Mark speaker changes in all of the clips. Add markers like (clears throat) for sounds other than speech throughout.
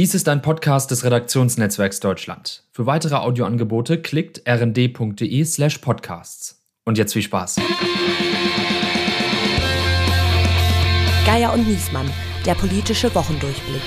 Speaker 1: Dies ist ein Podcast des Redaktionsnetzwerks Deutschland. Für weitere Audioangebote klickt rnd.de slash podcasts. Und jetzt viel Spaß.
Speaker 2: Geier und Niesmann, der politische Wochendurchblick.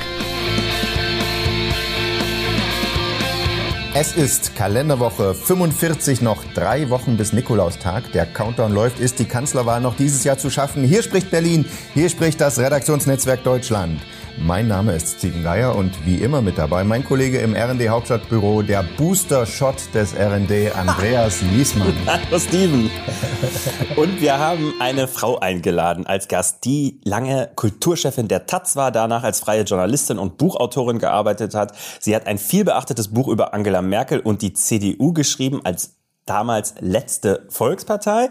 Speaker 3: Es ist Kalenderwoche 45, noch drei Wochen bis Nikolaustag. Der Countdown läuft, ist die Kanzlerwahl noch dieses Jahr zu schaffen. Hier spricht Berlin, hier spricht das Redaktionsnetzwerk Deutschland. Mein Name ist Steven Geier und wie immer mit dabei mein Kollege im RND Hauptstadtbüro, der Booster-Shot des RND, Andreas (laughs) Niesmann.
Speaker 4: Hallo Steven. Und wir haben eine Frau eingeladen als Gast, die lange Kulturchefin der Taz war, danach als freie Journalistin und Buchautorin gearbeitet hat. Sie hat ein vielbeachtetes Buch über Angela Merkel und die CDU geschrieben als damals letzte Volkspartei.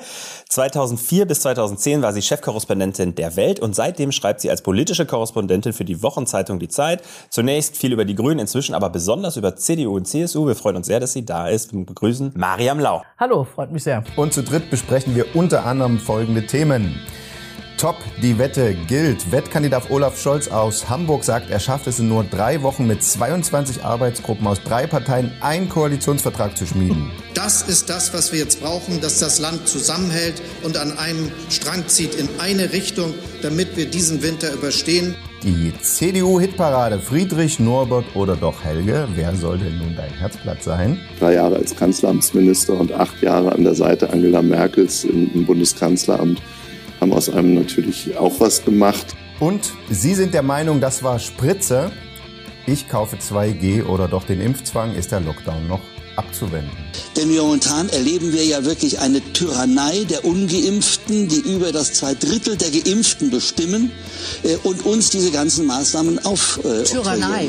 Speaker 4: 2004 bis 2010 war sie Chefkorrespondentin der Welt und seitdem schreibt sie als politische Korrespondentin für die Wochenzeitung Die Zeit. Zunächst viel über die Grünen, inzwischen aber besonders über CDU und CSU. Wir freuen uns sehr, dass sie da ist. Wir begrüßen Mariam Lau.
Speaker 5: Hallo, freut mich sehr.
Speaker 3: Und zu dritt besprechen wir unter anderem folgende Themen. Top, die Wette gilt. Wettkandidat Olaf Scholz aus Hamburg sagt, er schafft es in nur drei Wochen mit 22 Arbeitsgruppen aus drei Parteien einen Koalitionsvertrag zu schmieden.
Speaker 6: Das ist das, was wir jetzt brauchen, dass das Land zusammenhält und an einem Strang zieht in eine Richtung, damit wir diesen Winter überstehen.
Speaker 3: Die CDU-Hitparade Friedrich, Norbert oder doch Helge. Wer soll denn nun dein Herzblatt sein?
Speaker 7: Drei Jahre als Kanzleramtsminister und acht Jahre an der Seite Angela Merkels im Bundeskanzleramt haben aus einem natürlich auch was gemacht.
Speaker 3: Und Sie sind der Meinung, das war Spritze. Ich kaufe 2G oder doch den Impfzwang. Ist der Lockdown noch abzuwenden?
Speaker 8: Denn momentan erleben wir ja wirklich eine Tyrannei der Ungeimpften, die über das zwei Drittel der Geimpften bestimmen äh, und uns diese ganzen Maßnahmen auf.
Speaker 2: Äh, Tyrannei.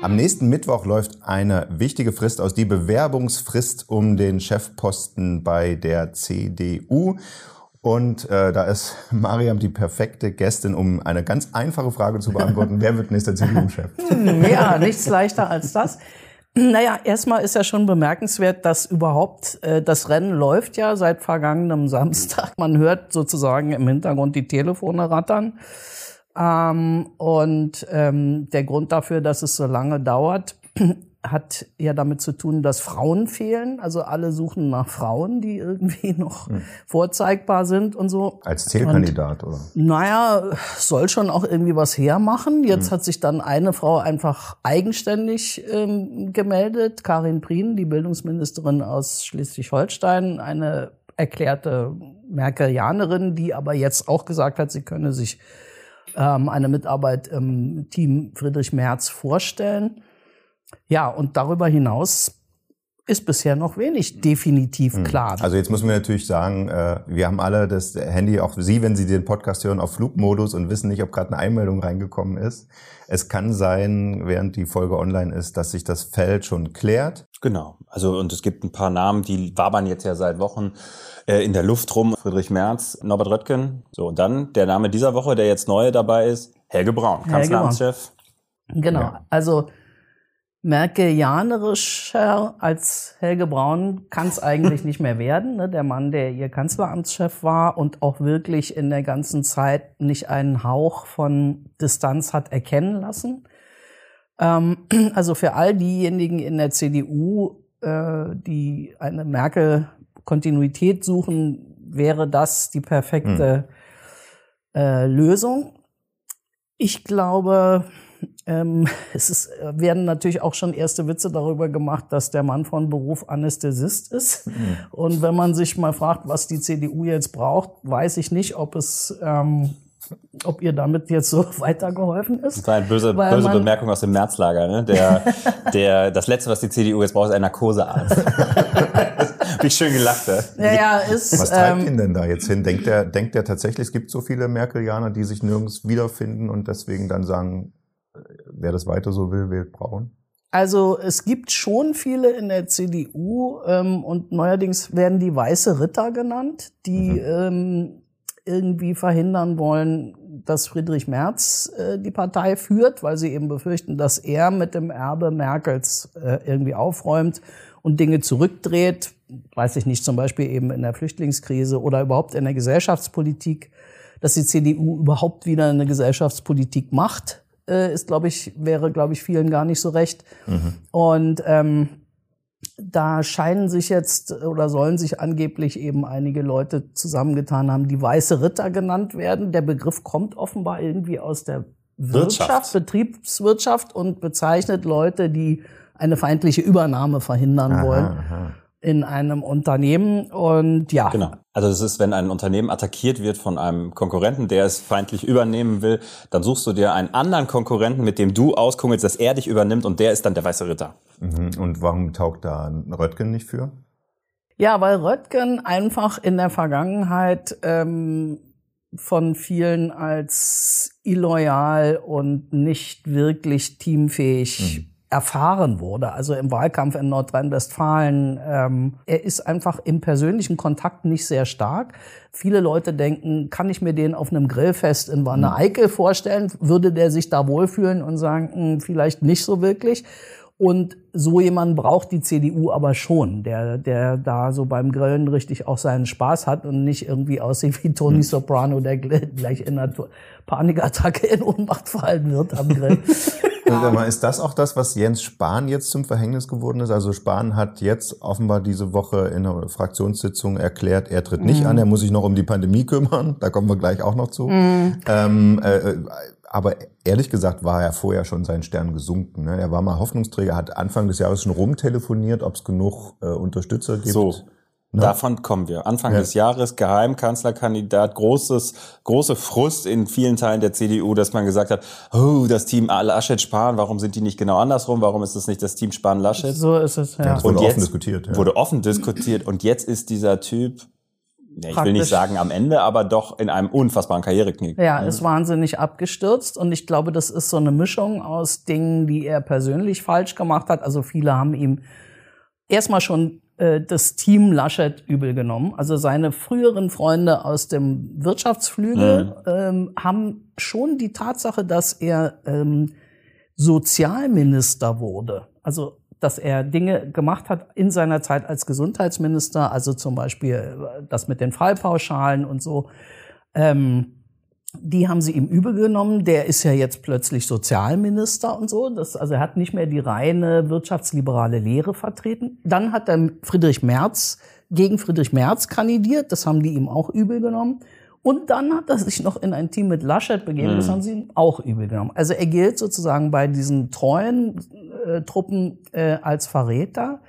Speaker 3: Am nächsten Mittwoch läuft eine wichtige Frist aus, die Bewerbungsfrist um den Chefposten bei der CDU. Und äh, da ist (laughs) Mariam die perfekte Gästin, um eine ganz einfache Frage zu beantworten. (laughs) Wer wird nächster CDU-Chef?
Speaker 5: Ja, nichts leichter als das. Naja, erstmal ist ja schon bemerkenswert, dass überhaupt äh, das Rennen läuft ja seit vergangenem Samstag. Man hört sozusagen im Hintergrund die Telefone rattern. Ähm, und ähm, der Grund dafür, dass es so lange dauert, (clears throat) hat ja damit zu tun, dass Frauen fehlen. Also alle suchen nach Frauen, die irgendwie (laughs) noch hm. vorzeigbar sind und so.
Speaker 3: Als Zählkandidat, oder?
Speaker 5: Naja, soll schon auch irgendwie was hermachen. Jetzt hm. hat sich dann eine Frau einfach eigenständig ähm, gemeldet, Karin Prien, die Bildungsministerin aus Schleswig-Holstein, eine erklärte Merkelianerin, die aber jetzt auch gesagt hat, sie könne sich ähm, eine Mitarbeit im Team Friedrich Merz vorstellen. Ja, und darüber hinaus ist bisher noch wenig definitiv hm. klar.
Speaker 3: Also jetzt müssen wir natürlich sagen, äh, wir haben alle das Handy, auch Sie, wenn Sie den Podcast hören, auf Flugmodus und wissen nicht, ob gerade eine Einmeldung reingekommen ist. Es kann sein, während die Folge online ist, dass sich das Feld schon klärt.
Speaker 4: Genau. Also und es gibt ein paar Namen, die wabern jetzt ja seit Wochen äh, in der Luft rum. Friedrich Merz, Norbert Röttgen. So, und dann der Name dieser Woche, der jetzt neu dabei ist, Helge Braun, Kanzleramtschef.
Speaker 5: Genau. Ja. Also Merkelianerischer als Helge Braun kann es (laughs) eigentlich nicht mehr werden. Ne? Der Mann, der ihr Kanzleramtschef war und auch wirklich in der ganzen Zeit nicht einen Hauch von Distanz hat erkennen lassen. Ähm, (clears throat) also für all diejenigen in der CDU, äh, die eine Merkel-Kontinuität suchen, wäre das die perfekte hm. äh, Lösung. Ich glaube, ähm, (laughs) es ist, werden natürlich auch schon erste Witze darüber gemacht, dass der Mann von Beruf Anästhesist ist. Mhm. Und wenn man sich mal fragt, was die CDU jetzt braucht, weiß ich nicht, ob es ähm, ob ihr damit jetzt so (laughs) weitergeholfen ist.
Speaker 4: Das war eine böse, böse Bemerkung aus dem Märzlager. Ne? Der, (laughs) der, das Letzte, was die CDU jetzt braucht, ist ein Narkosearzt. (laughs) Wie schön gelacht.
Speaker 5: Ja, ja, ist,
Speaker 3: was treibt ähm, ihn denn da jetzt hin? Denkt er, denkt er tatsächlich, es gibt so viele Merkelianer, die sich nirgends wiederfinden und deswegen dann sagen, wer das weiter so will, wählt Braun?
Speaker 5: Also es gibt schon viele in der CDU ähm, und neuerdings werden die weiße Ritter genannt, die mhm. ähm, irgendwie verhindern wollen, dass Friedrich Merz äh, die Partei führt, weil sie eben befürchten, dass er mit dem Erbe Merkels äh, irgendwie aufräumt und Dinge zurückdreht, weiß ich nicht, zum Beispiel eben in der Flüchtlingskrise oder überhaupt in der Gesellschaftspolitik dass die CDU überhaupt wieder eine Gesellschaftspolitik macht, äh, ist, glaube ich, wäre, glaube ich, vielen gar nicht so recht. Mhm. Und ähm, da scheinen sich jetzt oder sollen sich angeblich eben einige Leute zusammengetan haben, die weiße Ritter genannt werden. Der Begriff kommt offenbar irgendwie aus der Wirtschaft, Wirtschaft Betriebswirtschaft und bezeichnet Leute, die eine feindliche Übernahme verhindern aha, wollen. Aha in einem Unternehmen und ja.
Speaker 4: Genau. Also es ist, wenn ein Unternehmen attackiert wird von einem Konkurrenten, der es feindlich übernehmen will, dann suchst du dir einen anderen Konkurrenten, mit dem du auskummelst, dass er dich übernimmt und der ist dann der weiße Ritter.
Speaker 3: Mhm. Und warum taugt da Röttgen nicht für?
Speaker 5: Ja, weil Röttgen einfach in der Vergangenheit ähm, von vielen als illoyal und nicht wirklich teamfähig mhm erfahren wurde, also im Wahlkampf in Nordrhein-Westfalen. Ähm, er ist einfach im persönlichen Kontakt nicht sehr stark. Viele Leute denken, kann ich mir den auf einem Grillfest in Wanne Eickel vorstellen? Würde der sich da wohlfühlen und sagen, hm, vielleicht nicht so wirklich? Und so jemand braucht die CDU aber schon, der, der da so beim Grillen richtig auch seinen Spaß hat und nicht irgendwie aussieht wie Tony hm. Soprano, der gleich in einer Panikattacke in Ohnmacht fallen wird am Grill. (laughs)
Speaker 3: Ist das auch das, was Jens Spahn jetzt zum Verhängnis geworden ist? Also Spahn hat jetzt offenbar diese Woche in einer Fraktionssitzung erklärt, er tritt nicht mhm. an, er muss sich noch um die Pandemie kümmern. Da kommen wir gleich auch noch zu. Mhm. Ähm, äh, aber ehrlich gesagt war er vorher schon seinen Stern gesunken. Ne? Er war mal Hoffnungsträger, hat Anfang des Jahres schon rumtelefoniert, ob es genug äh, Unterstützer gibt.
Speaker 4: So. Ne? Davon kommen wir. Anfang ja. des Jahres Geheimkanzlerkandidat, großes, große Frust in vielen Teilen der CDU, dass man gesagt hat, oh, das Team Laschet Spahn, warum sind die nicht genau andersrum? Warum ist es nicht das Team Spahn Laschet?
Speaker 5: So ist es, ja.
Speaker 3: ja das wurde und offen diskutiert.
Speaker 4: Ja. Wurde offen diskutiert und jetzt ist dieser Typ ich will nicht sagen am Ende, aber doch in einem unfassbaren Karriereknick.
Speaker 5: Ja, ist wahnsinnig abgestürzt und ich glaube, das ist so eine Mischung aus Dingen, die er persönlich falsch gemacht hat. Also viele haben ihm erstmal schon äh, das Team Laschet übel genommen. Also seine früheren Freunde aus dem Wirtschaftsflügel mhm. ähm, haben schon die Tatsache, dass er ähm, Sozialminister wurde. Also dass er Dinge gemacht hat in seiner Zeit als Gesundheitsminister, also zum Beispiel äh, das mit den Fallpauschalen und so. Ähm, die haben sie ihm übel genommen. Der ist ja jetzt plötzlich Sozialminister und so. Das, also er hat nicht mehr die reine wirtschaftsliberale Lehre vertreten. Dann hat er Friedrich Merz gegen Friedrich Merz kandidiert. Das haben die ihm auch übel genommen. Und dann hat er sich noch in ein Team mit Laschet begeben. Das mhm. haben sie ihm auch übel genommen. Also er gilt sozusagen bei diesen treuen äh, Truppen äh, als Verräter.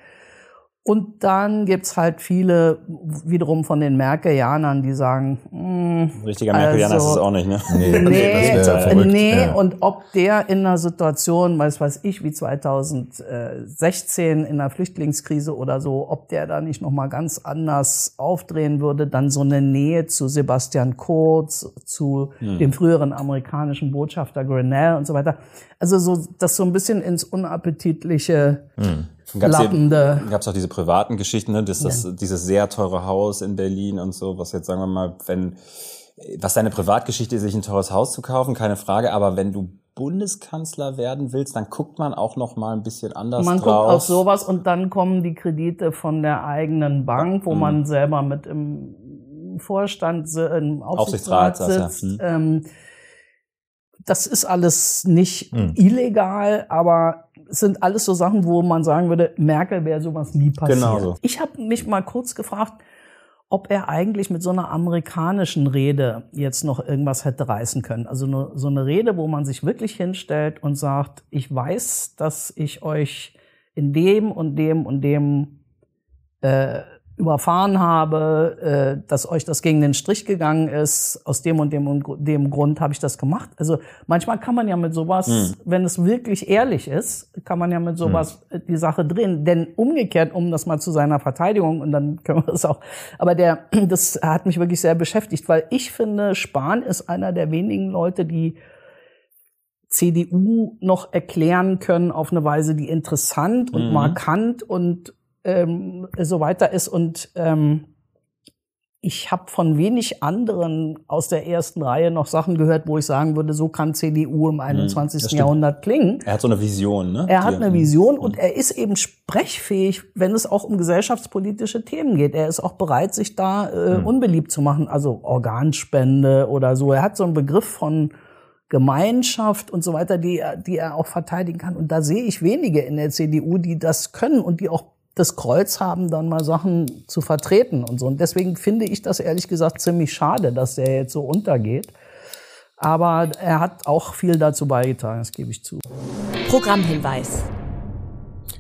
Speaker 5: Und dann gibt's halt viele wiederum von den Merkelianern, die sagen, mh,
Speaker 4: hm, richtiger Merkelianer also, ist es auch nicht, ne?
Speaker 5: Nee, nee, das nee ja. und ob der in einer Situation, weiß weiß ich, wie 2016 in einer Flüchtlingskrise oder so, ob der da nicht nochmal ganz anders aufdrehen würde, dann so eine Nähe zu Sebastian Kurz, zu hm. dem früheren amerikanischen Botschafter Grinnell und so weiter. Also so, das so ein bisschen ins unappetitliche hm
Speaker 4: Gab es auch diese privaten Geschichten, ne? das, das, ja. dieses sehr teure Haus in Berlin und so, was jetzt sagen wir mal, wenn, was deine Privatgeschichte ist, sich ein teures Haus zu kaufen, keine Frage, aber wenn du Bundeskanzler werden willst, dann guckt man auch noch mal ein bisschen anders
Speaker 5: man
Speaker 4: drauf.
Speaker 5: Man guckt auf sowas und dann kommen die Kredite von der eigenen Bank, wo mhm. man selber mit im Vorstand, im Aufsichtsrat, Aufsichtsrat sitzt. Ja. Mhm. Ähm, das ist alles nicht mhm. illegal, aber sind alles so Sachen, wo man sagen würde, Merkel wäre sowas nie passiert. Genau so. Ich habe mich mal kurz gefragt, ob er eigentlich mit so einer amerikanischen Rede jetzt noch irgendwas hätte reißen können. Also so eine Rede, wo man sich wirklich hinstellt und sagt, ich weiß, dass ich euch in dem und dem und dem äh, überfahren habe, äh, dass euch das gegen den Strich gegangen ist, aus dem und dem und dem Grund habe ich das gemacht. Also manchmal kann man ja mit sowas, hm. wenn es wirklich ehrlich ist, kann man ja mit sowas hm. die Sache drehen. Denn umgekehrt, um das mal zu seiner Verteidigung, und dann (laughs) können wir das auch, aber der, (clears throat) das hat mich wirklich sehr beschäftigt, weil ich finde, Spahn ist einer der wenigen Leute, die CDU noch erklären können auf eine Weise, die interessant und mhm. markant und ähm, so weiter ist. Und ähm, ich habe von wenig anderen aus der ersten Reihe noch Sachen gehört, wo ich sagen würde, so kann CDU im 21. Jahrhundert klingen.
Speaker 4: Er hat so eine Vision, ne?
Speaker 5: Er hat eine Vision und er ist eben sprechfähig, wenn es auch um gesellschaftspolitische Themen geht. Er ist auch bereit, sich da äh, unbeliebt zu machen, also Organspende oder so. Er hat so einen Begriff von Gemeinschaft und so weiter, die, die er auch verteidigen kann. Und da sehe ich wenige in der CDU, die das können und die auch das Kreuz haben, dann mal Sachen zu vertreten und so. Und deswegen finde ich das ehrlich gesagt ziemlich schade, dass der jetzt so untergeht. Aber er hat auch viel dazu beigetragen, das gebe ich zu.
Speaker 2: Programmhinweis.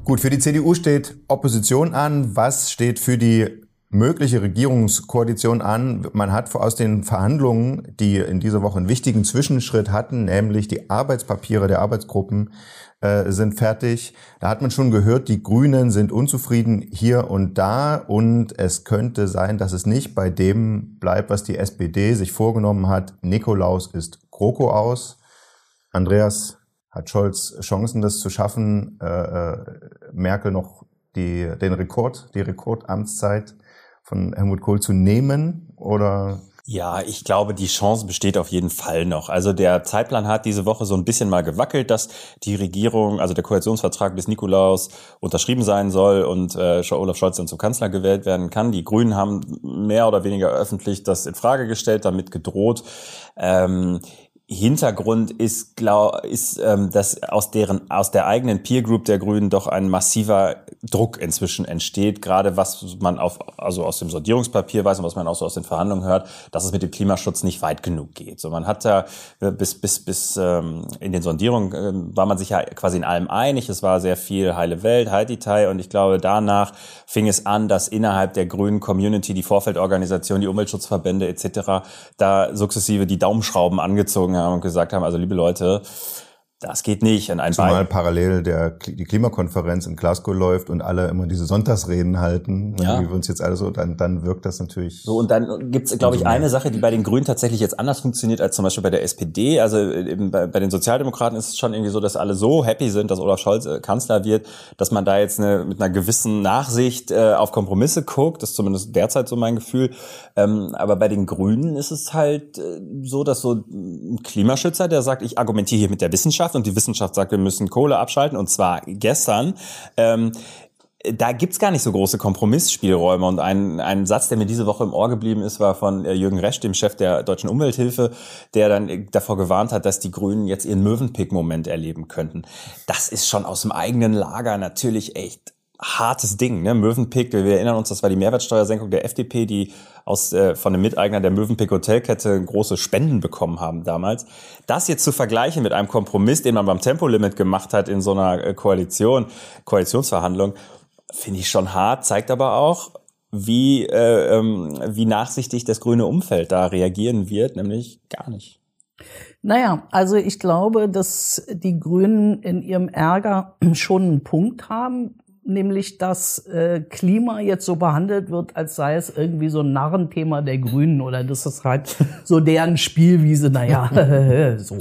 Speaker 3: Gut, für die CDU steht Opposition an. Was steht für die mögliche Regierungskoalition an? Man hat aus den Verhandlungen, die in dieser Woche einen wichtigen Zwischenschritt hatten, nämlich die Arbeitspapiere der Arbeitsgruppen äh, sind fertig. Da hat man schon gehört, die Grünen sind unzufrieden hier und da und es könnte sein, dass es nicht bei dem bleibt, was die SPD sich vorgenommen hat. Nikolaus ist Kroko aus. Andreas, hat Scholz Chancen, das zu schaffen, äh, äh, Merkel noch die, den Rekord, die Rekordamtszeit von Helmut Kohl zu nehmen? Oder
Speaker 4: Ja, ich glaube, die Chance besteht auf jeden Fall noch. Also der Zeitplan hat diese Woche so ein bisschen mal gewackelt, dass die Regierung, also der Koalitionsvertrag bis Nikolaus unterschrieben sein soll und äh, Olaf Scholz dann zum Kanzler gewählt werden kann. Die Grünen haben mehr oder weniger öffentlich das in Frage gestellt, damit gedroht. Ähm, Hintergrund ist, glaub, ist, ähm, dass aus deren, aus der eigenen Peer Group der Grünen doch ein massiver Druck inzwischen entsteht, gerade was man auf, also aus dem Sondierungspapier weiß und was man auch so aus den Verhandlungen hört, dass es mit dem Klimaschutz nicht weit genug geht. So, man hat da äh, bis, bis, bis ähm, in den Sondierungen ähm, war man sich ja quasi in allem einig. Es war sehr viel heile Welt, Detail und ich glaube, danach fing es an, dass innerhalb der grünen Community, die Vorfeldorganisation, die Umweltschutzverbände etc. da sukzessive die Daumenschrauben angezogen haben und gesagt haben, also liebe Leute, das geht nicht. An ein
Speaker 3: zumal
Speaker 4: Bein.
Speaker 3: parallel der, die Klimakonferenz in Glasgow läuft und alle immer diese Sonntagsreden halten,
Speaker 4: Ja.
Speaker 3: wie wir uns jetzt alle so, dann, dann wirkt das natürlich.
Speaker 4: So, und dann gibt's, glaube ich, eine Sache, die bei den Grünen tatsächlich jetzt anders funktioniert als zum Beispiel bei der SPD. Also eben bei, bei den Sozialdemokraten ist es schon irgendwie so, dass alle so happy sind, dass Olaf Scholz äh, Kanzler wird, dass man da jetzt eine, mit einer gewissen Nachsicht äh, auf Kompromisse guckt. Das ist zumindest derzeit so mein Gefühl. Ähm, aber bei den Grünen ist es halt äh, so, dass so ein Klimaschützer, der sagt, ich argumentiere hier mit der Wissenschaft und die Wissenschaft sagt, wir müssen Kohle abschalten und zwar gestern. Ähm, da gibt's gar nicht so große Kompromissspielräume. Und ein, ein Satz, der mir diese Woche im Ohr geblieben ist, war von äh, Jürgen Resch, dem Chef der Deutschen Umwelthilfe, der dann äh, davor gewarnt hat, dass die Grünen jetzt ihren Möwenpick-Moment erleben könnten. Das ist schon aus dem eigenen Lager natürlich echt hartes Ding. Ne? Mövenpick, wir erinnern uns, das war die Mehrwertsteuersenkung der FDP, die aus äh, von dem Miteigner der Mövenpick Hotelkette große Spenden bekommen haben damals. Das jetzt zu vergleichen mit einem Kompromiss, den man beim Tempolimit gemacht hat in so einer äh, Koalition, Koalitionsverhandlung, finde ich schon hart, zeigt aber auch, wie, äh, ähm, wie nachsichtig das grüne Umfeld da reagieren wird, nämlich gar nicht.
Speaker 5: Naja, also ich glaube, dass die Grünen in ihrem Ärger (clears throat) schon einen Punkt haben, nämlich dass äh, Klima jetzt so behandelt wird, als sei es irgendwie so ein Narrenthema der Grünen oder das ist halt so deren Spielwiese, naja, (laughs) (laughs) so.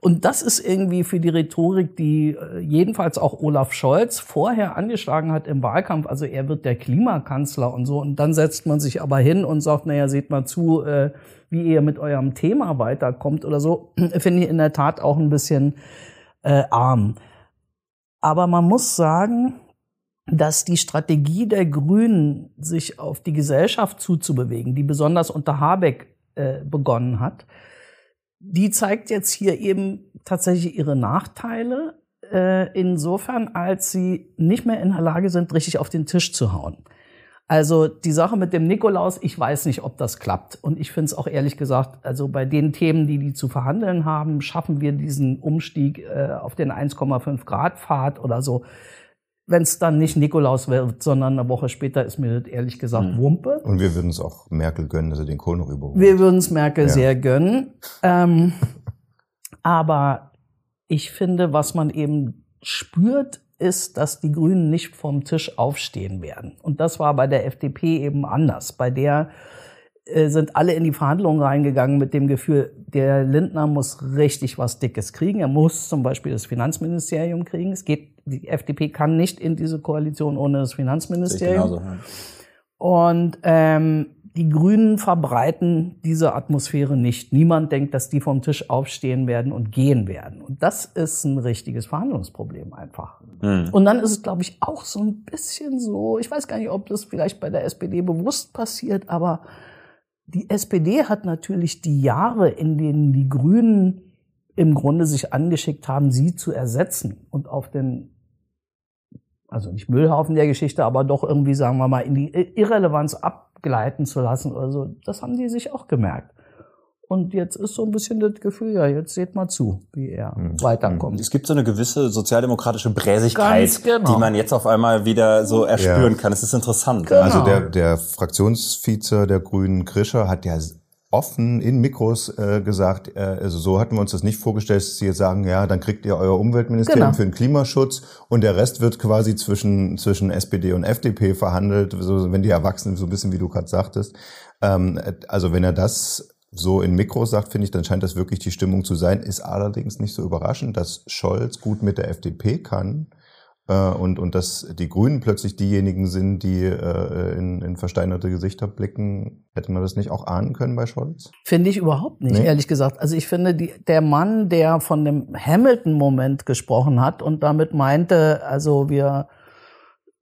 Speaker 5: Und das ist irgendwie für die Rhetorik, die äh, jedenfalls auch Olaf Scholz vorher angeschlagen hat im Wahlkampf. Also er wird der Klimakanzler und so. Und dann setzt man sich aber hin und sagt, naja, seht mal zu, äh, wie ihr mit eurem Thema weiterkommt oder so. (clears throat) Finde ich in der Tat auch ein bisschen äh, arm. Aber man muss sagen, dass die Strategie der Grünen, sich auf die Gesellschaft zuzubewegen, die besonders unter Habeck äh, begonnen hat, die zeigt jetzt hier eben tatsächlich ihre Nachteile, äh, insofern, als sie nicht mehr in der Lage sind, richtig auf den Tisch zu hauen. Also die Sache mit dem Nikolaus, ich weiß nicht, ob das klappt. Und ich finde es auch ehrlich gesagt, also bei den Themen, die die zu verhandeln haben, schaffen wir diesen Umstieg äh, auf den 1,5 Grad Pfad oder so. Wenn es dann nicht Nikolaus wird, sondern eine Woche später, ist mir das ehrlich gesagt Wumpe.
Speaker 3: Und wir würden es auch Merkel gönnen, dass er den Kohl noch überholt.
Speaker 5: Wir würden es Merkel
Speaker 3: Ja.
Speaker 5: sehr gönnen. Ähm, aber ich finde, was man eben spürt, ist, dass die Grünen nicht vom Tisch aufstehen werden. Und das war bei der FDP eben anders. Bei der äh, sind alle in die Verhandlungen reingegangen mit dem Gefühl, der Lindner muss richtig was Dickes kriegen. Er muss zum Beispiel das Finanzministerium kriegen. Es geht, die FDP kann nicht in diese Koalition ohne das Finanzministerium.
Speaker 4: Genauso, ja.
Speaker 5: Und ähm, die Grünen verbreiten diese Atmosphäre nicht. Niemand denkt, dass die vom Tisch aufstehen werden und gehen werden. Und das ist ein richtiges Verhandlungsproblem einfach. Mhm. Und dann ist es, glaube ich, auch so ein bisschen so, ich weiß gar nicht, ob das vielleicht bei der SPD bewusst passiert, aber die SPD hat natürlich die Jahre, in denen die Grünen im Grunde sich angeschickt haben, sie zu ersetzen und auf den, also nicht Müllhaufen der Geschichte, aber doch irgendwie, sagen wir mal, in die Irrelevanz abgleiten zu lassen oder so, das haben die sich auch gemerkt. Und jetzt ist so ein bisschen das Gefühl, ja, jetzt seht mal zu, wie er mhm. weiterkommt.
Speaker 4: Es gibt so eine gewisse sozialdemokratische Bräsigkeit, genau. die man jetzt auf einmal wieder so erspüren ja. kann. Es ist interessant.
Speaker 3: Genau. Also der, der Fraktionsvize der Grünen Krischer hat ja offen in Mikros äh, gesagt, äh, also so hatten wir uns das nicht vorgestellt, dass sie jetzt sagen, ja, dann kriegt ihr euer Umweltministerium genau. für den Klimaschutz und der Rest wird quasi zwischen zwischen SPD und FDP verhandelt, so, wenn die Erwachsenen so ein bisschen wie du gerade sagtest. Ähm, also wenn er das so in Mikros sagt, finde ich, dann scheint das wirklich die Stimmung zu sein. Ist allerdings nicht so überraschend, dass Scholz gut mit der FDP kann äh, und, und dass die Grünen plötzlich diejenigen sind, die äh, in, in versteinerte Gesichter blicken. Hätte man das nicht auch ahnen können bei Scholz?
Speaker 5: Finde ich überhaupt nicht, nee? ehrlich gesagt. Also ich finde, die, der Mann, der von dem Hamilton-Moment gesprochen hat und damit meinte, also wir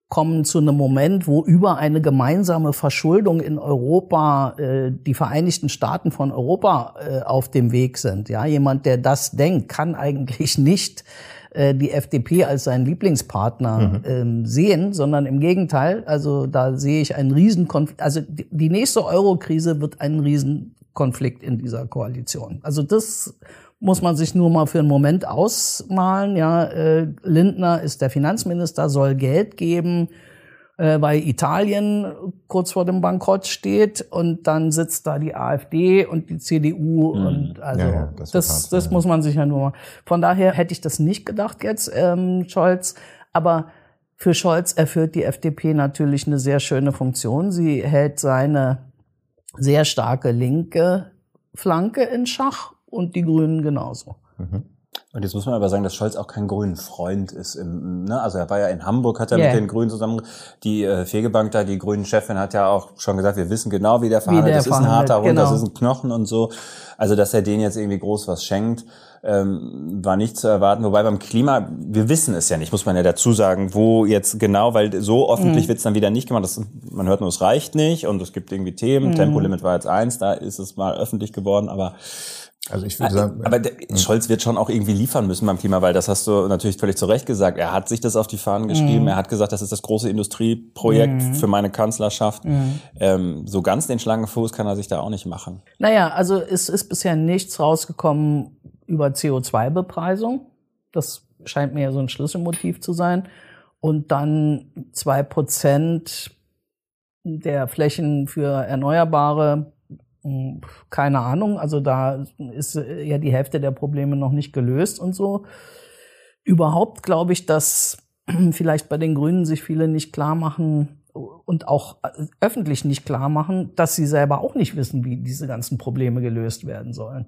Speaker 5: kommen zu einem Moment, wo über eine gemeinsame Verschuldung in Europa äh, die Vereinigten Staaten von Europa äh, auf dem Weg sind. Ja, jemand, der das denkt, kann eigentlich nicht äh, die FDP als seinen Lieblingspartner mhm. ähm, sehen, sondern im Gegenteil. Also da sehe ich einen Riesenkonflikt. Also die nächste Euro-Krise wird ein Riesenkonflikt in dieser Koalition. Also das muss man sich nur mal für einen Moment ausmalen. Ja, äh, Lindner ist der Finanzminister, soll Geld geben, äh, weil Italien kurz vor dem Bankrott steht und dann sitzt da die AfD und die CDU mhm. und also ja, ja, das, das, das muss man sich ja nur. Von daher hätte ich das nicht gedacht jetzt, ähm, Scholz, aber für Scholz erfüllt die FDP natürlich eine sehr schöne Funktion. Sie hält seine sehr starke linke Flanke in Schach und die Grünen genauso. Mhm.
Speaker 4: Und jetzt muss man aber sagen, dass Scholz auch kein grünen Freund ist. Im, ne? Also er war ja in Hamburg, hat er yeah. mit den Grünen zusammen, die äh, Fegebank da, die grünen Chefin hat ja auch schon gesagt, wir wissen genau, wie der verhandelt. Wie der das ist ein harter Hund, genau. das ist ein Knochen und so. Also dass er denen jetzt irgendwie groß was schenkt, ähm, war nicht zu erwarten. Wobei beim Klima, wir wissen es ja nicht, muss man ja dazu sagen, wo jetzt genau, weil so öffentlich mhm. wird es dann wieder nicht gemacht. Das, man hört nur, es reicht nicht und es gibt irgendwie Themen. Mhm. Tempolimit war jetzt eins, da ist es mal öffentlich geworden, aber
Speaker 3: also ich würde sagen,
Speaker 4: aber der, hm. Scholz wird schon auch irgendwie liefern müssen beim Klima, weil das hast du natürlich völlig zu Recht gesagt. Er hat sich das auf die Fahnen geschrieben. Mhm. Er hat gesagt, das ist das große Industrieprojekt mhm. für meine Kanzlerschaft. Mhm. Ähm, so ganz den Schlangenfuß kann er sich da auch nicht machen.
Speaker 5: Naja, also es ist bisher nichts rausgekommen über CO2-Bepreisung. Das scheint mir ja so ein Schlüsselmotiv zu sein. Und dann zwei Prozent der Flächen für Erneuerbare hm, keine Ahnung, also da ist äh, ja die Hälfte der Probleme noch nicht gelöst und so. Überhaupt glaube ich, dass (clears throat) vielleicht bei den Grünen sich viele nicht klar machen und auch äh, öffentlich nicht klar machen, dass sie selber auch nicht wissen, wie diese ganzen Probleme gelöst werden sollen.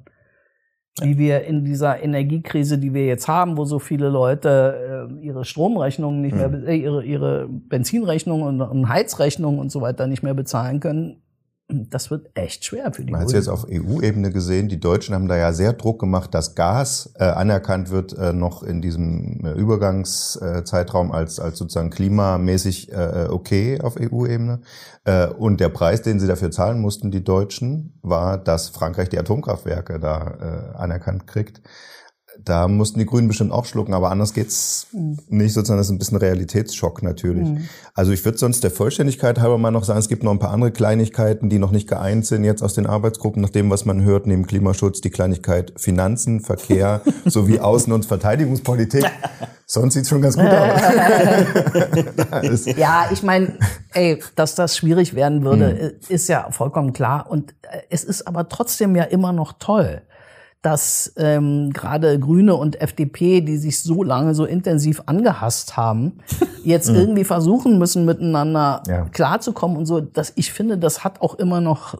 Speaker 5: Wie wir in dieser Energiekrise, die wir jetzt haben, wo so viele Leute äh, ihre Stromrechnungen nicht mehr, äh, ihre, ihre Benzinrechnungen und Heizrechnungen und so weiter nicht mehr bezahlen können, das wird echt schwer für die
Speaker 3: Man hat es jetzt auf EU-Ebene gesehen. Die Deutschen haben da ja sehr Druck gemacht, dass Gas äh, anerkannt wird, äh, noch in diesem äh, Übergangszeitraum als, als sozusagen klimamäßig äh, okay auf EU-Ebene. Äh, und der Preis, den sie dafür zahlen mussten, die Deutschen, war, dass Frankreich die Atomkraftwerke da äh, anerkannt kriegt da mussten die Grünen bestimmt auch schlucken, aber anders geht's mhm. nicht sozusagen. Das ist ein bisschen Realitätsschock natürlich. Mhm. Also ich würde sonst der Vollständigkeit halber mal noch sagen, es gibt noch ein paar andere Kleinigkeiten, die noch nicht geeint sind jetzt aus den Arbeitsgruppen, nach dem, was man hört, neben Klimaschutz, die Kleinigkeit Finanzen, Verkehr (laughs) sowie Außen- und Verteidigungspolitik. Sonst sieht's schon ganz gut
Speaker 5: aus. ja, ich meine, ey, dass das schwierig werden würde, mhm. ist ja vollkommen klar. Und äh, es ist aber trotzdem ja immer noch toll dass ähm, gerade Grüne und FDP, die sich so lange so intensiv angehasst haben, (laughs) jetzt mhm. irgendwie versuchen müssen, miteinander ja. klarzukommen und so. Dass ich finde, das hat auch immer noch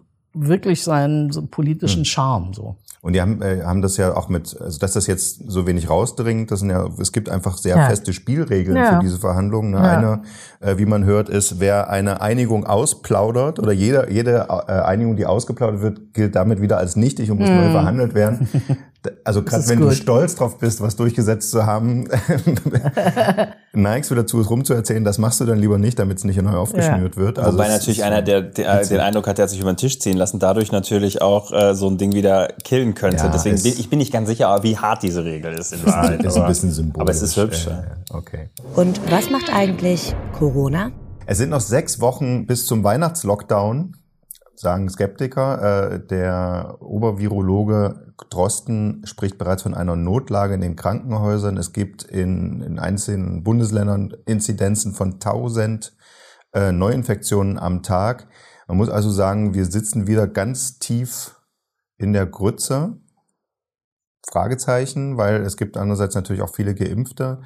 Speaker 5: wirklich seinen so politischen Charme so.
Speaker 3: Und die haben, äh, haben das ja auch mit, also dass das jetzt so wenig rausdringt, das sind ja, es gibt einfach sehr
Speaker 5: Ja.
Speaker 3: feste Spielregeln
Speaker 5: Ja.
Speaker 3: für diese Verhandlungen. Ne?
Speaker 5: Ja.
Speaker 3: Eine, äh, wie man hört, ist, wer eine Einigung ausplaudert oder jede, jede äh, Einigung, die ausgeplaudert wird, gilt damit wieder als nichtig und muss neu verhandelt werden. (laughs) Also gerade wenn du
Speaker 5: gut.
Speaker 3: stolz drauf bist, was durchgesetzt zu haben, (laughs) neigst du dazu, es rumzuerzählen, das machst du dann lieber nicht, damit es nicht neu aufgeschnürt wird. Also
Speaker 4: Wobei natürlich einer, der, der den Eindruck hat, der hat sich über den Tisch ziehen lassen, dadurch natürlich auch äh, so ein Ding wieder killen könnte.
Speaker 3: Ja,
Speaker 4: Deswegen
Speaker 3: es-
Speaker 4: bin ich bin nicht ganz sicher, wie hart diese Regel ist in Wahrheit.
Speaker 3: ist ein bisschen symbolisch.
Speaker 4: Aber es ist hübsch.
Speaker 3: Ja,
Speaker 4: ja.
Speaker 3: ja, Okay.
Speaker 2: Und was macht eigentlich Corona?
Speaker 3: Es sind noch sechs Wochen bis zum Weihnachtslockdown, sagen Skeptiker. Äh, Der Obervirologe Drosten spricht bereits von einer Notlage in den Krankenhäusern. Es gibt in, in einzelnen Bundesländern Inzidenzen von 1000 äh, Neuinfektionen am Tag. Man muss also sagen, wir sitzen wieder ganz tief in der Grütze. Fragezeichen, weil es gibt andererseits natürlich auch viele Geimpfte.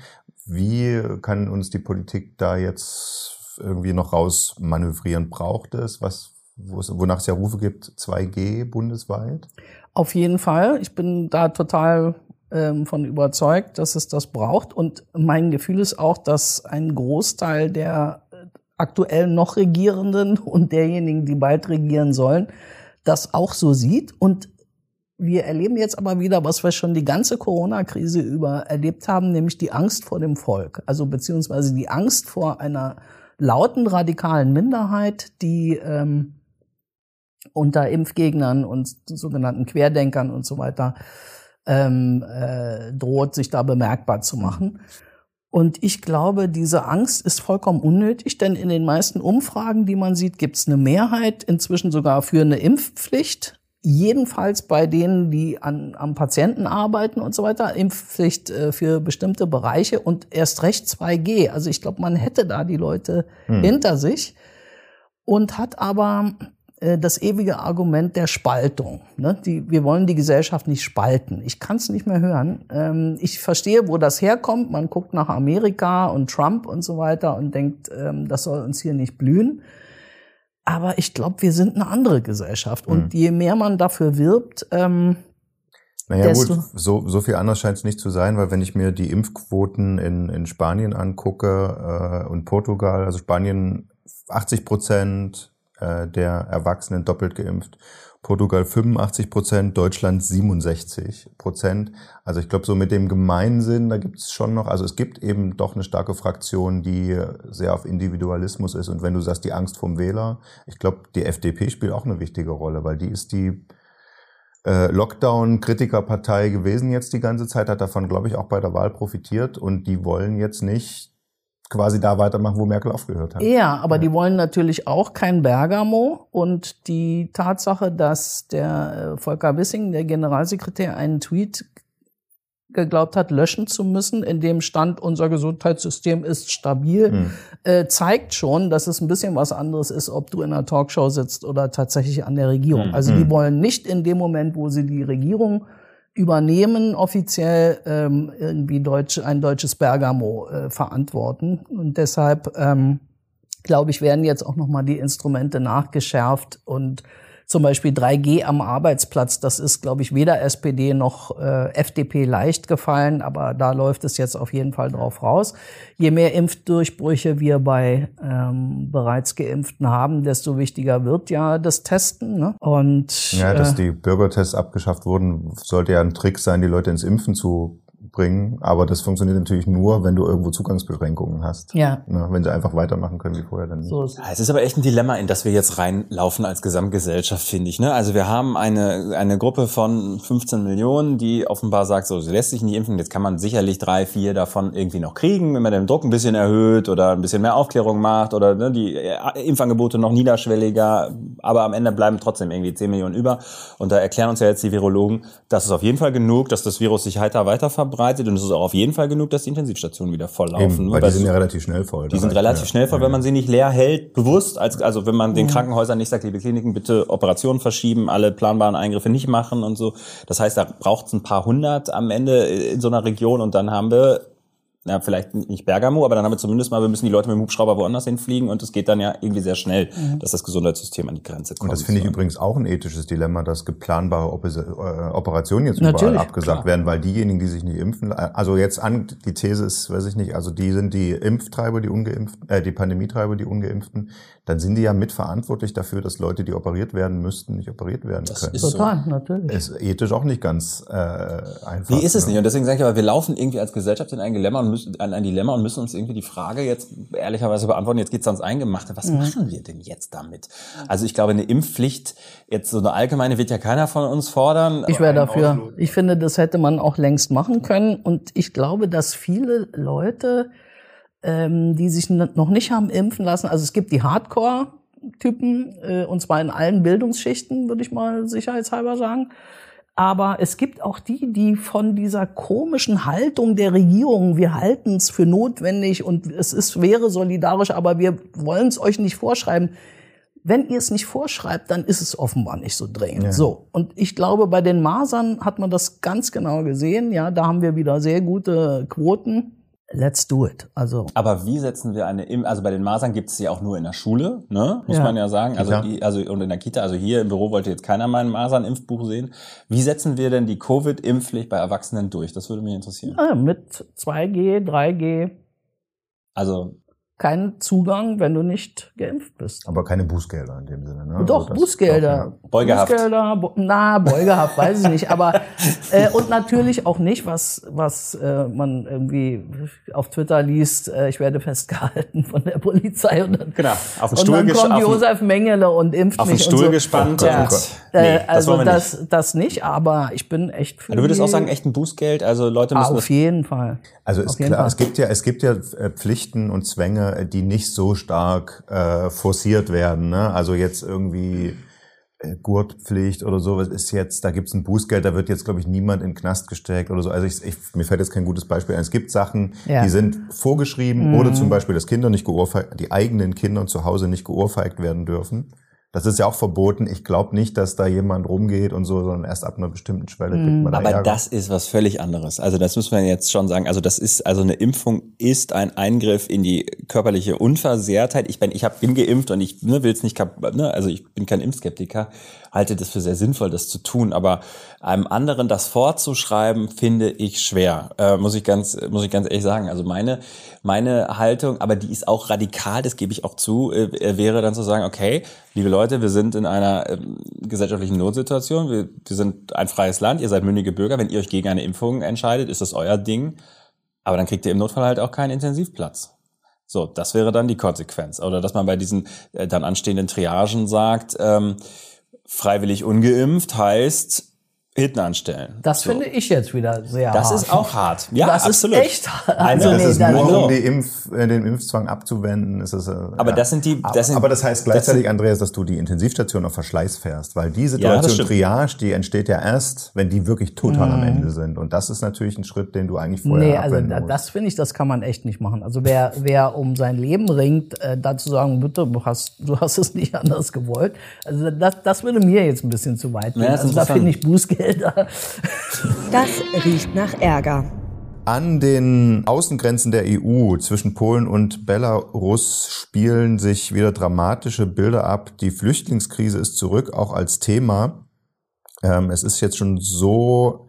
Speaker 3: Wie kann uns die Politik da jetzt irgendwie noch raus manövrieren? Braucht es, was, wonach es ja Rufe gibt, 2G bundesweit?
Speaker 5: Auf jeden Fall. Ich bin da total ähm, von überzeugt, dass es das braucht. Und mein Gefühl ist auch, dass ein Großteil der äh, aktuell noch Regierenden (laughs) und derjenigen, die bald regieren sollen, das auch so sieht. Und wir erleben jetzt aber wieder, was wir schon die ganze Corona-Krise über erlebt haben, nämlich die Angst vor dem Volk. Also beziehungsweise die Angst vor einer lauten radikalen Minderheit, die ähm, unter Impfgegnern und sogenannten Querdenkern und so weiter ähm, äh, droht, sich da bemerkbar zu machen. Und ich glaube, diese Angst ist vollkommen unnötig, denn in den meisten Umfragen, die man sieht, gibt es eine Mehrheit inzwischen sogar für eine Impfpflicht. Jedenfalls bei denen, die an, am Patienten arbeiten und so weiter, Impfpflicht äh, für bestimmte Bereiche und erst recht 2G. Also ich glaube, man hätte da die Leute hinter sich und hat aber das ewige Argument der Spaltung. Ne? Die, wir wollen die Gesellschaft nicht spalten. Ich kann es nicht mehr hören. Ähm, ich verstehe, wo das herkommt. Man guckt nach Amerika und Trump und so weiter und denkt, ähm, das soll uns hier nicht blühen. Aber ich glaube, wir sind eine andere Gesellschaft. Und je mehr man dafür wirbt, ähm,
Speaker 3: Naja
Speaker 5: Desto-
Speaker 3: gut, so, so viel anders scheint es nicht zu sein, weil wenn ich mir die Impfquoten in, in Spanien angucke äh, und Portugal, also Spanien 80 Prozent äh, der Erwachsenen doppelt geimpft, Portugal 85 Prozent, Deutschland 67 Prozent. Also ich glaube, so mit dem Gemeinsinn, da gibt es schon noch, also es gibt eben doch eine starke Fraktion, die sehr auf Individualismus ist. Und wenn du sagst, die Angst vom Wähler, ich glaube, die FDP spielt auch eine wichtige Rolle, weil die ist die äh, Lockdown-Kritikerpartei gewesen jetzt die ganze Zeit, hat davon, glaube ich, auch bei der Wahl profitiert und die wollen jetzt nicht quasi da weitermachen, wo Merkel aufgehört hat.
Speaker 5: Ja, aber die wollen natürlich auch kein Bergamo. Und die Tatsache, dass der äh, Volker Wissing, der Generalsekretär, einen Tweet geglaubt hat, löschen zu müssen, in dem stand, unser Gesundheitssystem ist stabil,
Speaker 3: Hm.
Speaker 5: äh, zeigt schon, dass es ein bisschen was anderes ist, ob du in einer Talkshow sitzt oder tatsächlich an der Regierung.
Speaker 3: Hm.
Speaker 5: Also die wollen nicht in dem Moment, wo sie die Regierung übernehmen, offiziell ähm, irgendwie deutsch, ein deutsches Bergamo äh, verantworten. Und deshalb ähm, glaube ich, werden jetzt auch nochmal die Instrumente nachgeschärft und zum Beispiel 3G am Arbeitsplatz, das ist, glaube ich, weder SPD noch äh, FDP leicht gefallen, aber da läuft es jetzt auf jeden Fall drauf raus. Je mehr Impfdurchbrüche wir bei ähm, bereits Geimpften haben, desto wichtiger wird ja das Testen. Ne? Und
Speaker 3: Ja, dass
Speaker 5: äh,
Speaker 3: die Bürgertests abgeschafft wurden, sollte ja ein Trick sein, die Leute ins Impfen zu bringen. Aber das funktioniert natürlich nur, wenn du irgendwo Zugangsbeschränkungen hast.
Speaker 5: ja,
Speaker 3: Na, wenn sie einfach weitermachen können wie vorher, dann nicht.
Speaker 5: so ist
Speaker 4: Ja, Es ist aber echt ein Dilemma, in das wir jetzt reinlaufen als Gesamtgesellschaft, finde ich. Ne? Also wir haben eine, eine Gruppe von 15 Millionen, die offenbar sagt, so, sie lässt sich nicht impfen. Jetzt kann man sicherlich drei, vier davon irgendwie noch kriegen, wenn man den Druck ein bisschen erhöht oder ein bisschen mehr Aufklärung macht oder ne, die äh, Impfangebote noch niederschwelliger. Aber am Ende bleiben trotzdem irgendwie 10 Millionen über. Und da erklären uns ja jetzt die Virologen, das ist auf jeden Fall genug, dass das Virus sich heiter weiter verbreitet und es ist auch auf jeden Fall genug, dass die Intensivstationen wieder voll laufen.
Speaker 3: Eben,
Speaker 4: ne?
Speaker 3: weil die sind ja relativ schnell voll.
Speaker 4: die sind relativ schnell voll, wenn man sie nicht leer hält, bewusst, als, also wenn man den Krankenhäusern nicht sagt, liebe Kliniken, bitte Operationen verschieben, alle planbaren Eingriffe nicht machen und so. Das heißt, da braucht es ein paar hundert am Ende in so einer Region und dann haben wir na, vielleicht nicht Bergamo, aber dann haben wir zumindest mal, wir müssen die Leute mit dem Hubschrauber woanders hinfliegen und es geht dann ja irgendwie sehr schnell, mhm. dass das Gesundheitssystem an die Grenze kommt.
Speaker 3: Und das finde ich übrigens auch ein ethisches Dilemma, dass geplanbare Op äh, Operationen jetzt überall Natürlich, abgesagt klar. werden, weil diejenigen, die sich nicht impfen, also jetzt an, die These ist, weiß ich nicht, also die sind die Impftreiber, die Ungeimpften, äh, die Pandemietreiber, die Ungeimpften, dann sind die ja mitverantwortlich dafür, dass Leute, die operiert werden müssten, nicht operiert werden das können.
Speaker 5: Ist Total, so. natürlich.
Speaker 3: Ist ethisch auch nicht ganz äh, einfach.
Speaker 4: Nee, ist es ne? nicht. Und deswegen sage ich aber, wir laufen irgendwie als Gesellschaft in ein Dilemma und müssen, an ein Dilemma und müssen uns irgendwie die Frage jetzt ehrlicherweise beantworten. Jetzt geht's ans Eingemachte. Was mhm. machen wir denn jetzt damit? Also ich glaube, eine Impfpflicht, jetzt so eine allgemeine wird ja keiner von uns fordern.
Speaker 5: Ich wäre dafür. Ich finde, das hätte man auch längst machen können. Und ich glaube, dass viele Leute ähm, die sich noch nicht haben impfen lassen. Also es gibt die Hardcore-Typen, äh, und zwar in allen Bildungsschichten, würde ich mal sicherheitshalber sagen. Aber es gibt auch die, die von dieser komischen Haltung der Regierung, wir halten es für notwendig und es ist, wäre solidarisch, aber wir wollen es euch nicht vorschreiben. Wenn ihr es nicht vorschreibt, dann ist es offenbar nicht so dringend. Ja. So. Und ich glaube, bei den Masern hat man das ganz genau gesehen. Ja, da haben wir wieder sehr gute Quoten let's do it. Also.
Speaker 4: Aber wie setzen wir eine, also bei den Masern gibt es sie auch nur in der Schule, ne? muss ja. man ja sagen. Also, also und in der Kita, also hier im Büro wollte jetzt keiner mein Masern-Impfbuch sehen. Wie setzen wir denn die Covid-Impfpflicht bei Erwachsenen durch? Das würde mich interessieren.
Speaker 5: Ja, mit 2G, 3G.
Speaker 4: Also
Speaker 5: keinen Zugang, wenn du nicht geimpft bist.
Speaker 3: Aber keine Bußgelder in dem Sinne, ne?
Speaker 5: Doch, also Bußgelder.
Speaker 4: Doch. Beugehaft.
Speaker 5: Bußgelder, na, Beugehaft, weiß ich nicht. Aber (laughs) äh, und natürlich auch nicht, was, was äh, man irgendwie auf Twitter liest, äh, ich werde festgehalten (laughs) von der Polizei und dann,
Speaker 4: genau, auf den
Speaker 5: und
Speaker 4: Stuhl
Speaker 5: dann kommt Josef Mengele und impft
Speaker 4: auf
Speaker 5: mich.
Speaker 4: Auf den Stuhl
Speaker 5: so.
Speaker 4: gespannt.
Speaker 5: Ja. Und, nee, also das, das, das nicht, aber ich bin echt
Speaker 4: für Du würdest auch sagen, echt ein Bußgeld? Also Leute müssen.
Speaker 5: Ah, auf jeden Fall.
Speaker 3: Also ist klar, es gibt ja, es gibt ja äh, Pflichten und Zwänge, die nicht so stark äh, forciert werden. Ne? Also jetzt irgendwie äh, Gurtpflicht oder so, was ist jetzt, da gibt's ein Bußgeld, da wird jetzt, glaube ich, niemand in den Knast gesteckt oder so. Also ich, ich, mir fällt jetzt kein gutes Beispiel ein. Es gibt Sachen, ja. die sind vorgeschrieben mhm. oder zum Beispiel, dass Kinder nicht geohrfeigt, die eigenen Kinder zu Hause nicht geohrfeigt werden dürfen. Das ist ja auch verboten. Ich glaube nicht, dass da jemand rumgeht und so, sondern erst ab einer bestimmten Schwelle kriegt man da
Speaker 4: Aber
Speaker 3: Ärger.
Speaker 4: das ist was völlig anderes. Also das muss man jetzt schon sagen. Also das ist, also eine Impfung ist ein Eingriff in die körperliche Unversehrtheit. Ich bin, ich hab, bin geimpft und ich ne, will es nicht, ne, also ich bin kein Impfskeptiker, halte das für sehr sinnvoll, das zu tun. Aber einem anderen das vorzuschreiben, finde ich schwer. Äh, muss ich ganz, muss ich ganz ehrlich sagen. Also meine, meine Haltung, aber die ist auch radikal, das gebe ich auch zu, äh, wäre dann zu sagen, okay, liebe Leute, wir sind in einer ähm, gesellschaftlichen Notsituation, wir, wir sind ein freies Land, ihr seid mündige Bürger, wenn ihr euch gegen eine Impfung entscheidet, ist das euer Ding, aber dann kriegt ihr im Notfall halt auch keinen Intensivplatz. So, das wäre dann die Konsequenz. Oder dass man bei diesen äh, dann anstehenden Triagen sagt, ähm, freiwillig ungeimpft heißt, hinten anstellen.
Speaker 5: Das so. finde ich jetzt wieder sehr
Speaker 4: das
Speaker 5: hart.
Speaker 4: Das ist auch hart. Ja,
Speaker 5: das
Speaker 4: absolut.
Speaker 5: ist echt hart.
Speaker 3: Also, also das nee, ist nur, um die Impf, äh, den Impfzwang abzuwenden. Ist es, äh,
Speaker 4: aber ja. das sind die. Das sind,
Speaker 3: aber das heißt gleichzeitig, das Andreas, dass du die Intensivstation auf Verschleiß fährst, weil die Situation ja, Triage, die entsteht ja erst, wenn die wirklich total mhm. am Ende sind. Und das ist natürlich ein Schritt, den du eigentlich vorher Nee, also
Speaker 5: da, das finde ich, das kann man echt nicht machen. Also wer, wer um sein Leben ringt, äh, dazu sagen, bitte, du hast, du hast es nicht (laughs) anders gewollt. Also das, das würde mir jetzt ein bisschen zu weit gehen. Ja, also da finde ich Bußgelder
Speaker 2: das riecht nach Ärger.
Speaker 3: An den Außengrenzen der EU zwischen Polen und Belarus spielen sich wieder dramatische Bilder ab. Die Flüchtlingskrise ist zurück, auch als Thema. Ähm, es ist jetzt schon so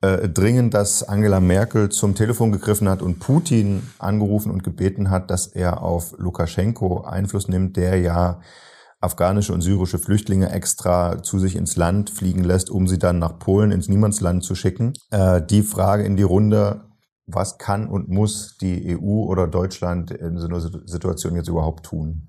Speaker 3: äh, dringend, dass Angela Merkel zum Telefon gegriffen hat und Putin angerufen und gebeten hat, dass er auf Lukaschenko Einfluss nimmt, der ja afghanische und syrische Flüchtlinge extra zu sich ins Land fliegen lässt, um sie dann nach Polen ins Niemandsland zu schicken. Äh, die Frage in die Runde, was kann und muss die EU oder Deutschland in so einer Situation jetzt überhaupt tun?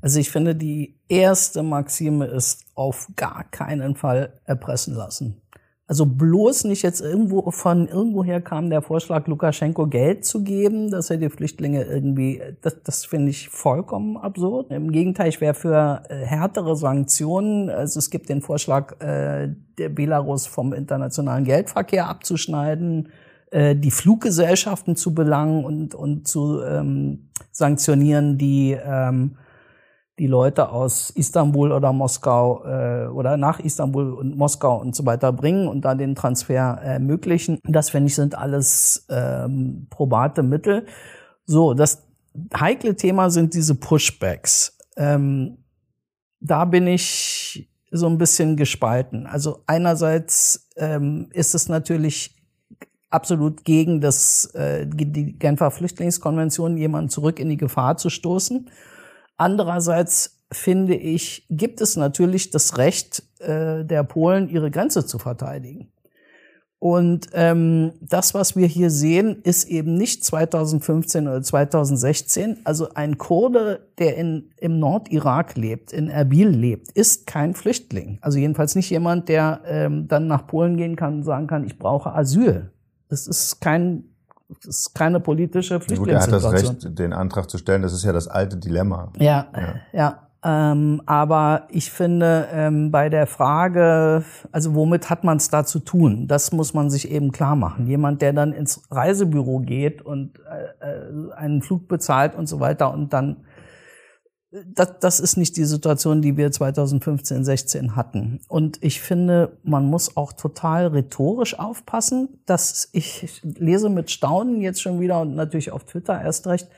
Speaker 5: Also ich finde, die erste Maxime ist auf gar keinen Fall erpressen lassen. Also bloß nicht jetzt irgendwo von irgendwoher kam der Vorschlag, Lukaschenko Geld zu geben, dass er die Flüchtlinge irgendwie, das, das finde ich vollkommen absurd. Im Gegenteil, ich wäre für äh, härtere Sanktionen. Also es gibt den Vorschlag, äh, der Belarus vom internationalen Geldverkehr abzuschneiden, äh, die Fluggesellschaften zu belangen und, und zu ähm, sanktionieren, die ähm, die Leute aus Istanbul oder Moskau äh, oder nach Istanbul und Moskau und so weiter bringen und da den Transfer ermöglichen. Das finde ich sind alles ähm, probate Mittel. So, das heikle Thema sind diese Pushbacks. Ähm, da bin ich so ein bisschen gespalten. Also einerseits ähm, ist es natürlich absolut gegen das, äh, die Genfer Flüchtlingskonvention, jemanden zurück in die Gefahr zu stoßen. Andererseits finde ich, gibt es natürlich das Recht äh, der Polen, ihre Grenze zu verteidigen. Und ähm, das, was wir hier sehen, ist eben nicht 2015 oder 2016. Also ein Kurde, der in, im Nordirak lebt, in Erbil lebt, ist kein Flüchtling. Also jedenfalls nicht jemand, der ähm, dann nach Polen gehen kann und sagen kann, ich brauche Asyl. Das ist kein ist keine politische Flüchtlingssituation.
Speaker 3: Gut, er hat das Recht, den Antrag zu stellen. Das ist ja das alte Dilemma.
Speaker 5: Ja, ja. ja. Ähm, aber ich finde, ähm, bei der Frage, also womit hat man es da zu tun? Das muss man sich eben klar machen. Jemand, der dann ins Reisebüro geht und äh, äh einen Flug bezahlt und so weiter und dann das, das ist nicht die Situation, die wir 2015, 16 hatten. Und ich finde, man muss auch total rhetorisch aufpassen, dass ich, lese mit Staunen jetzt schon wieder und natürlich auf Twitter erst recht,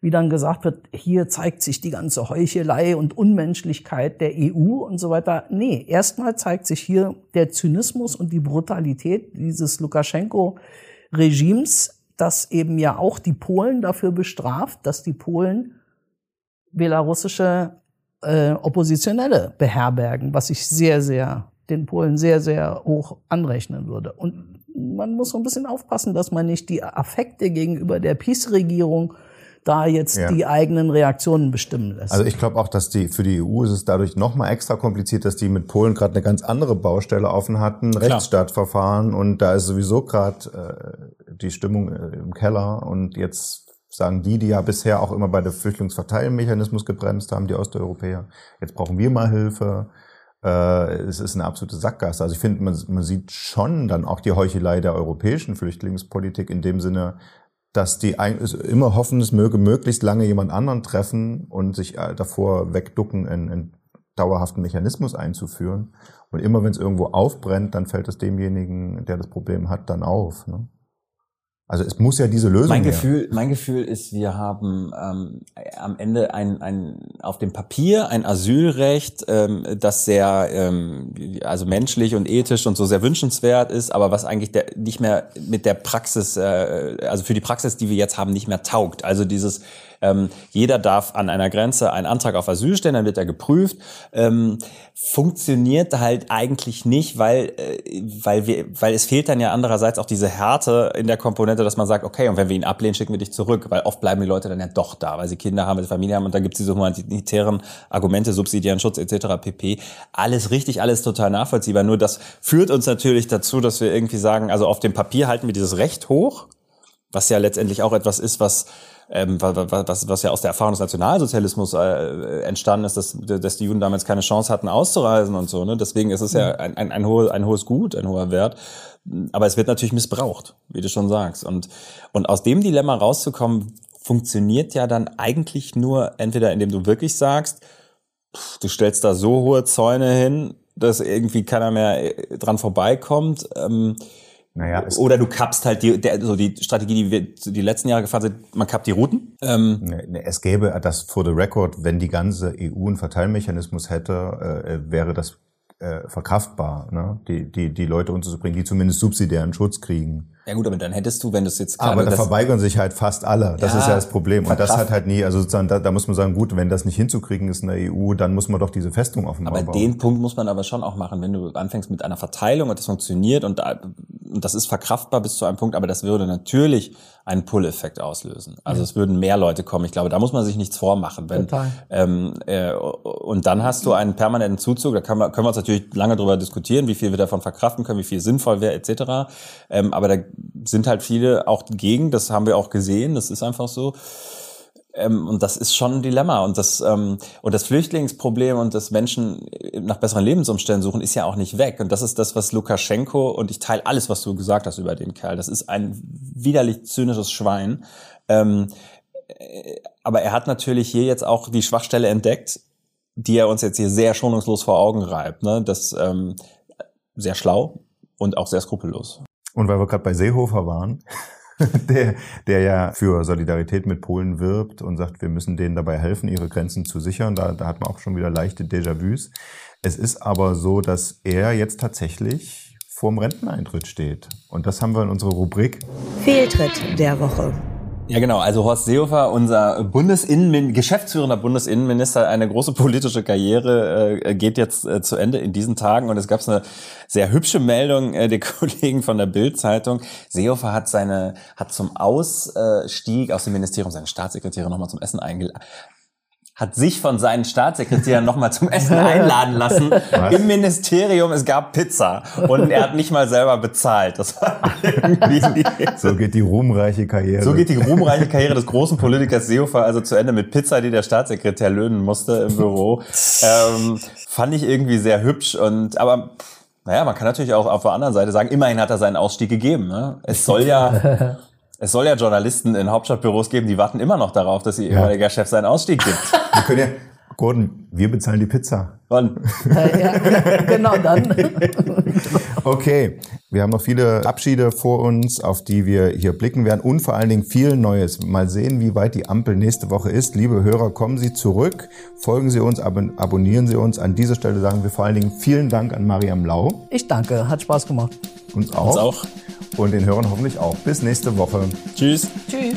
Speaker 5: wie dann gesagt wird, hier zeigt sich die ganze Heuchelei und Unmenschlichkeit der EU und so weiter. Nee, erstmal zeigt sich hier der Zynismus und die Brutalität dieses Lukaschenko-Regimes, das eben ja auch die Polen dafür bestraft, dass die Polen belarussische äh, Oppositionelle beherbergen, was ich sehr, sehr den Polen sehr, sehr hoch anrechnen würde. Und man muss so ein bisschen aufpassen, dass man nicht die Affekte gegenüber der PiS-Regierung da jetzt ja. die eigenen Reaktionen bestimmen lässt.
Speaker 3: Also ich glaube auch, dass die für die EU ist es dadurch noch mal extra kompliziert, dass die mit Polen gerade eine ganz andere Baustelle offen hatten, Klar. Rechtsstaatverfahren und da ist sowieso gerade äh, die Stimmung äh, im Keller und jetzt sagen die, die ja bisher auch immer bei der Flüchtlingsverteilmechanismus gebremst haben, die Osteuropäer. Jetzt brauchen wir mal Hilfe. Äh, es ist eine absolute Sackgasse. Also ich finde, man, man sieht schon dann auch die Heuchelei der europäischen Flüchtlingspolitik in dem Sinne, dass die immer hoffen, es möge möglichst lange jemand anderen treffen und sich äh, davor wegducken, einen, dauerhaften Mechanismus einzuführen. Und immer wenn es irgendwo aufbrennt, dann fällt es demjenigen, der das Problem hat, dann auf. Ne? Also es muss ja diese Lösung.
Speaker 4: Mein Gefühl, mein Gefühl ist, wir haben ähm, am Ende ein, ein auf dem Papier ein Asylrecht, ähm, das sehr ähm, also menschlich und ethisch und so sehr wünschenswert ist, aber was eigentlich der, nicht mehr mit der Praxis, äh, also für die Praxis, die wir jetzt haben, nicht mehr taugt. Also dieses ähm, jeder darf an einer Grenze einen Antrag auf Asyl stellen, dann wird er geprüft. Ähm, funktioniert halt eigentlich nicht, weil, äh, weil, wir, weil es fehlt dann ja andererseits auch diese Härte in der Komponente, dass man sagt, okay, und wenn wir ihn ablehnen, schicken wir dich zurück, weil oft bleiben die Leute dann ja doch da, weil sie Kinder haben, weil sie Familie haben und dann gibt es diese humanitären Argumente, subsidiären Schutz etc. pp. Alles richtig, alles total nachvollziehbar. Nur das führt uns natürlich dazu, dass wir irgendwie sagen, also auf dem Papier halten wir dieses Recht hoch, was ja letztendlich auch etwas ist, was ähm, was, was ja aus der Erfahrung des Nationalsozialismus äh, entstanden ist, dass, dass die Juden damals keine Chance hatten auszureisen und so. Ne? Deswegen ist es ja ein, ein, ein, hohe, ein hohes Gut, ein hoher Wert. Aber es wird natürlich missbraucht, wie du schon sagst. Und, und aus dem Dilemma rauszukommen, funktioniert ja dann eigentlich nur entweder, indem du wirklich sagst, du stellst da so hohe Zäune hin, dass irgendwie keiner mehr äh, dran vorbeikommt. Ähm, naja, Oder du kappst halt die, der, so die Strategie, die wir die letzten Jahre gefahren sind, man kappt die Routen.
Speaker 3: Ähm, es gäbe das for the record, wenn die ganze EU einen Verteilmechanismus hätte, äh, wäre das äh, verkraftbar, ne? die, die, die Leute unterzubringen, die zumindest subsidiären Schutz kriegen.
Speaker 4: Ja gut, aber dann hättest du, wenn du es jetzt
Speaker 3: Aber da verweigern sich halt fast alle. Das ja, ist ja das Problem. Und das hat halt nie, also sozusagen, da, da muss man sagen, gut, wenn das nicht hinzukriegen ist in der EU, dann muss man doch diese Festung auf dem
Speaker 4: Aber bauen. den Punkt muss man aber schon auch machen, wenn du anfängst mit einer Verteilung und das funktioniert und, da, und das ist verkraftbar bis zu einem Punkt, aber das würde natürlich einen Pull-Effekt auslösen. Also ja. es würden mehr Leute kommen. Ich glaube, da muss man sich nichts vormachen. Wenn, Total. Ähm, äh, und dann hast du einen permanenten Zuzug, da können wir, können wir uns natürlich lange drüber diskutieren, wie viel wir davon verkraften können, wie viel sinnvoll wäre, etc. Ähm, aber da sind halt viele auch gegen, das haben wir auch gesehen, das ist einfach so. Ähm, und das ist schon ein Dilemma. Und das, ähm, und das Flüchtlingsproblem und das Menschen nach besseren Lebensumständen suchen, ist ja auch nicht weg. Und das ist das, was Lukaschenko, und ich teile alles, was du gesagt hast über den Kerl, das ist ein widerlich zynisches Schwein. Ähm, äh, aber er hat natürlich hier jetzt auch die Schwachstelle entdeckt, die er uns jetzt hier sehr schonungslos vor Augen reibt. Ne? Das ähm, sehr schlau und auch sehr skrupellos.
Speaker 3: Und weil wir gerade bei Seehofer waren, (laughs) der, der ja für Solidarität mit Polen wirbt und sagt, wir müssen denen dabei helfen, ihre Grenzen zu sichern. Da, da hat man auch schon wieder leichte Déjà-vus. Es ist aber so, dass er jetzt tatsächlich vorm Renteneintritt steht. Und das haben wir in unserer Rubrik
Speaker 2: Fehltritt der Woche.
Speaker 4: Ja, genau. Also Horst Seehofer, unser Bundesinnenmin geschäftsführender Bundesinnenminister, eine große politische Karriere äh, geht jetzt äh, zu Ende in diesen Tagen. Und es gab eine sehr hübsche Meldung äh, der (laughs) Kollegen von der Bild-Zeitung. Seehofer hat seine, hat zum Ausstieg aus dem Ministerium seine Staatssekretäre nochmal zum Essen eingeladen hat sich von seinen Staatssekretären nochmal zum Essen einladen lassen Was? im Ministerium. Es gab Pizza und er hat nicht mal selber bezahlt. Das war
Speaker 3: irgendwie so geht die ruhmreiche Karriere.
Speaker 4: So geht die ruhmreiche Karriere des großen Politikers Seehofer also zu Ende mit Pizza, die der Staatssekretär löhnen musste im Büro. ähm, fand ich irgendwie sehr hübsch und aber naja, man kann natürlich auch auf der anderen Seite sagen, immerhin hat er seinen Ausstieg gegeben. Ne? Es soll ja (laughs) Es soll ja Journalisten in Hauptstadtbüros geben, die warten immer noch darauf, dass ihr ehemaliger ja. Chef seinen Ausstieg gibt.
Speaker 3: Wir können ja, Gordon, wir bezahlen die Pizza.
Speaker 4: Wann?
Speaker 5: Ja, genau dann. (laughs)
Speaker 3: okay, wir haben noch viele Abschiede vor uns, auf die wir hier blicken werden und vor allen Dingen viel Neues. Mal sehen, wie weit die Ampel nächste Woche ist. Liebe Hörer, kommen Sie zurück, folgen Sie uns, ab abonnieren Sie uns. An dieser Stelle sagen wir vor allen Dingen vielen Dank an Mariam Lau.
Speaker 5: Ich danke, hat Spaß gemacht.
Speaker 3: Uns auch.
Speaker 4: Uns auch
Speaker 3: und den Hörern hoffentlich auch. Bis nächste Woche.
Speaker 4: Tschüss.
Speaker 5: Tschüss.